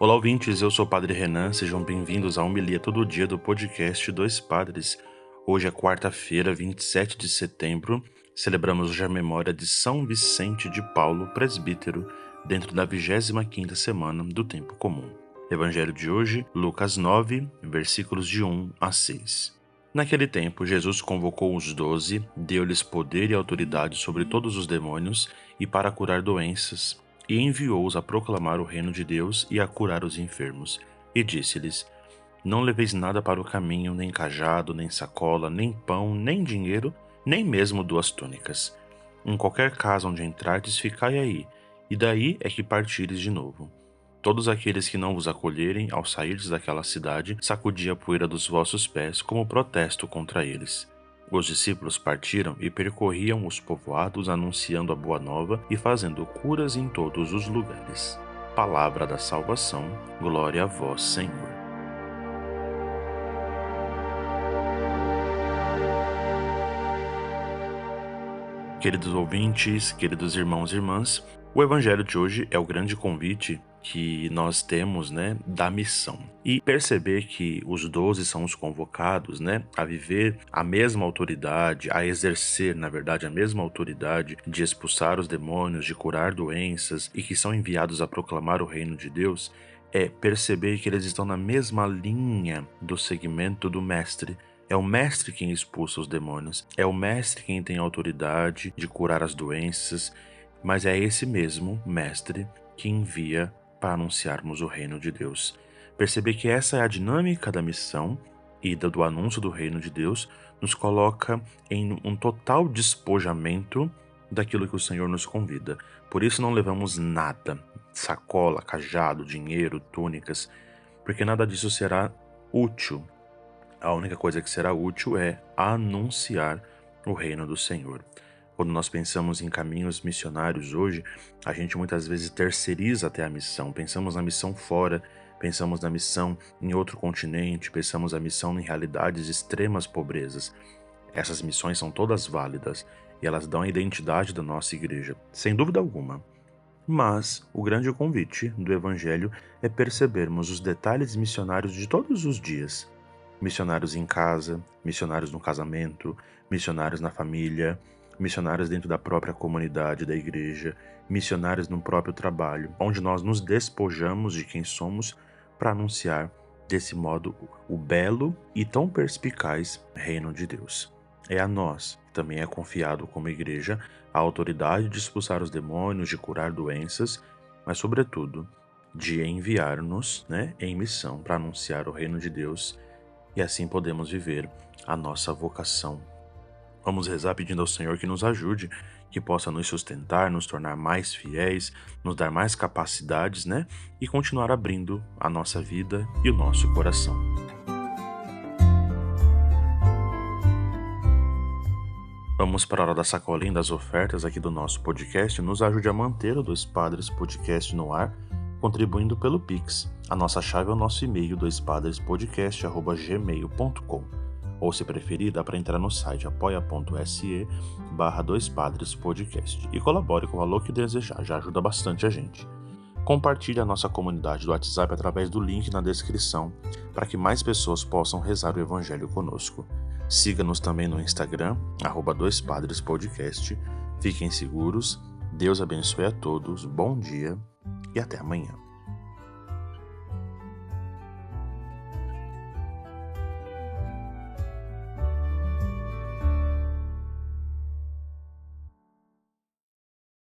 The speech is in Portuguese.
Olá, ouvintes, eu sou o Padre Renan, sejam bem-vindos à Homilia Todo Dia do podcast Dois Padres. Hoje é quarta-feira, 27 de setembro, celebramos hoje a memória de São Vicente de Paulo, presbítero, dentro da 25ª semana do Tempo Comum. Evangelho de hoje, Lucas 9, versículos de 1 a 6. Naquele tempo, Jesus convocou os doze, deu-lhes poder e autoridade sobre todos os demônios e para curar doenças e enviou-os a proclamar o reino de Deus e a curar os enfermos. E disse-lhes: Não leveis nada para o caminho, nem cajado, nem sacola, nem pão, nem dinheiro, nem mesmo duas túnicas. Em qualquer casa onde entrardes, ficai aí, e daí é que partires de novo. Todos aqueles que não vos acolherem ao sairdes daquela cidade, sacudi a poeira dos vossos pés como protesto contra eles. Os discípulos partiram e percorriam os povoados anunciando a boa nova e fazendo curas em todos os lugares. Palavra da salvação, glória a vós, Senhor. Queridos ouvintes, queridos irmãos e irmãs, o evangelho de hoje é o grande convite que nós temos, né, da missão. E perceber que os doze são os convocados, né, a viver a mesma autoridade, a exercer, na verdade, a mesma autoridade de expulsar os demônios, de curar doenças e que são enviados a proclamar o reino de Deus, é perceber que eles estão na mesma linha do segmento do mestre. É o mestre quem expulsa os demônios, é o mestre quem tem autoridade de curar as doenças, mas é esse mesmo mestre que envia para anunciarmos o reino de Deus. Perceber que essa é a dinâmica da missão e do anúncio do reino de Deus nos coloca em um total despojamento daquilo que o Senhor nos convida. Por isso não levamos nada, sacola, cajado, dinheiro, túnicas, porque nada disso será útil. A única coisa que será útil é anunciar o reino do Senhor. Quando nós pensamos em caminhos missionários hoje, a gente muitas vezes terceiriza até a missão. Pensamos na missão fora, pensamos na missão em outro continente, pensamos na missão em realidades de extremas pobrezas. Essas missões são todas válidas e elas dão a identidade da nossa igreja, sem dúvida alguma. Mas o grande convite do Evangelho é percebermos os detalhes missionários de todos os dias. Missionários em casa, missionários no casamento, missionários na família, missionários dentro da própria comunidade da igreja, missionários no próprio trabalho, onde nós nos despojamos de quem somos para anunciar desse modo o belo e tão perspicaz reino de Deus. É a nós, também é confiado como igreja, a autoridade de expulsar os demônios, de curar doenças, mas sobretudo de enviar-nos né, em missão para anunciar o reino de Deus e assim podemos viver a nossa vocação Vamos rezar pedindo ao Senhor que nos ajude, que possa nos sustentar, nos tornar mais fiéis, nos dar mais capacidades, né? E continuar abrindo a nossa vida e o nosso coração. Vamos para a hora da sacolinha das ofertas aqui do nosso podcast. Nos ajude a manter o Dois Padres Podcast no ar, contribuindo pelo Pix. A nossa chave é o nosso e-mail, doispadrespodcast.gmail.com ou se preferir, dá para entrar no site apoia.se barra dois padres podcast e colabore com o valor que desejar, já ajuda bastante a gente. Compartilhe a nossa comunidade do WhatsApp através do link na descrição para que mais pessoas possam rezar o Evangelho conosco. Siga-nos também no Instagram, arroba dois padres podcast. Fiquem seguros, Deus abençoe a todos, bom dia e até amanhã.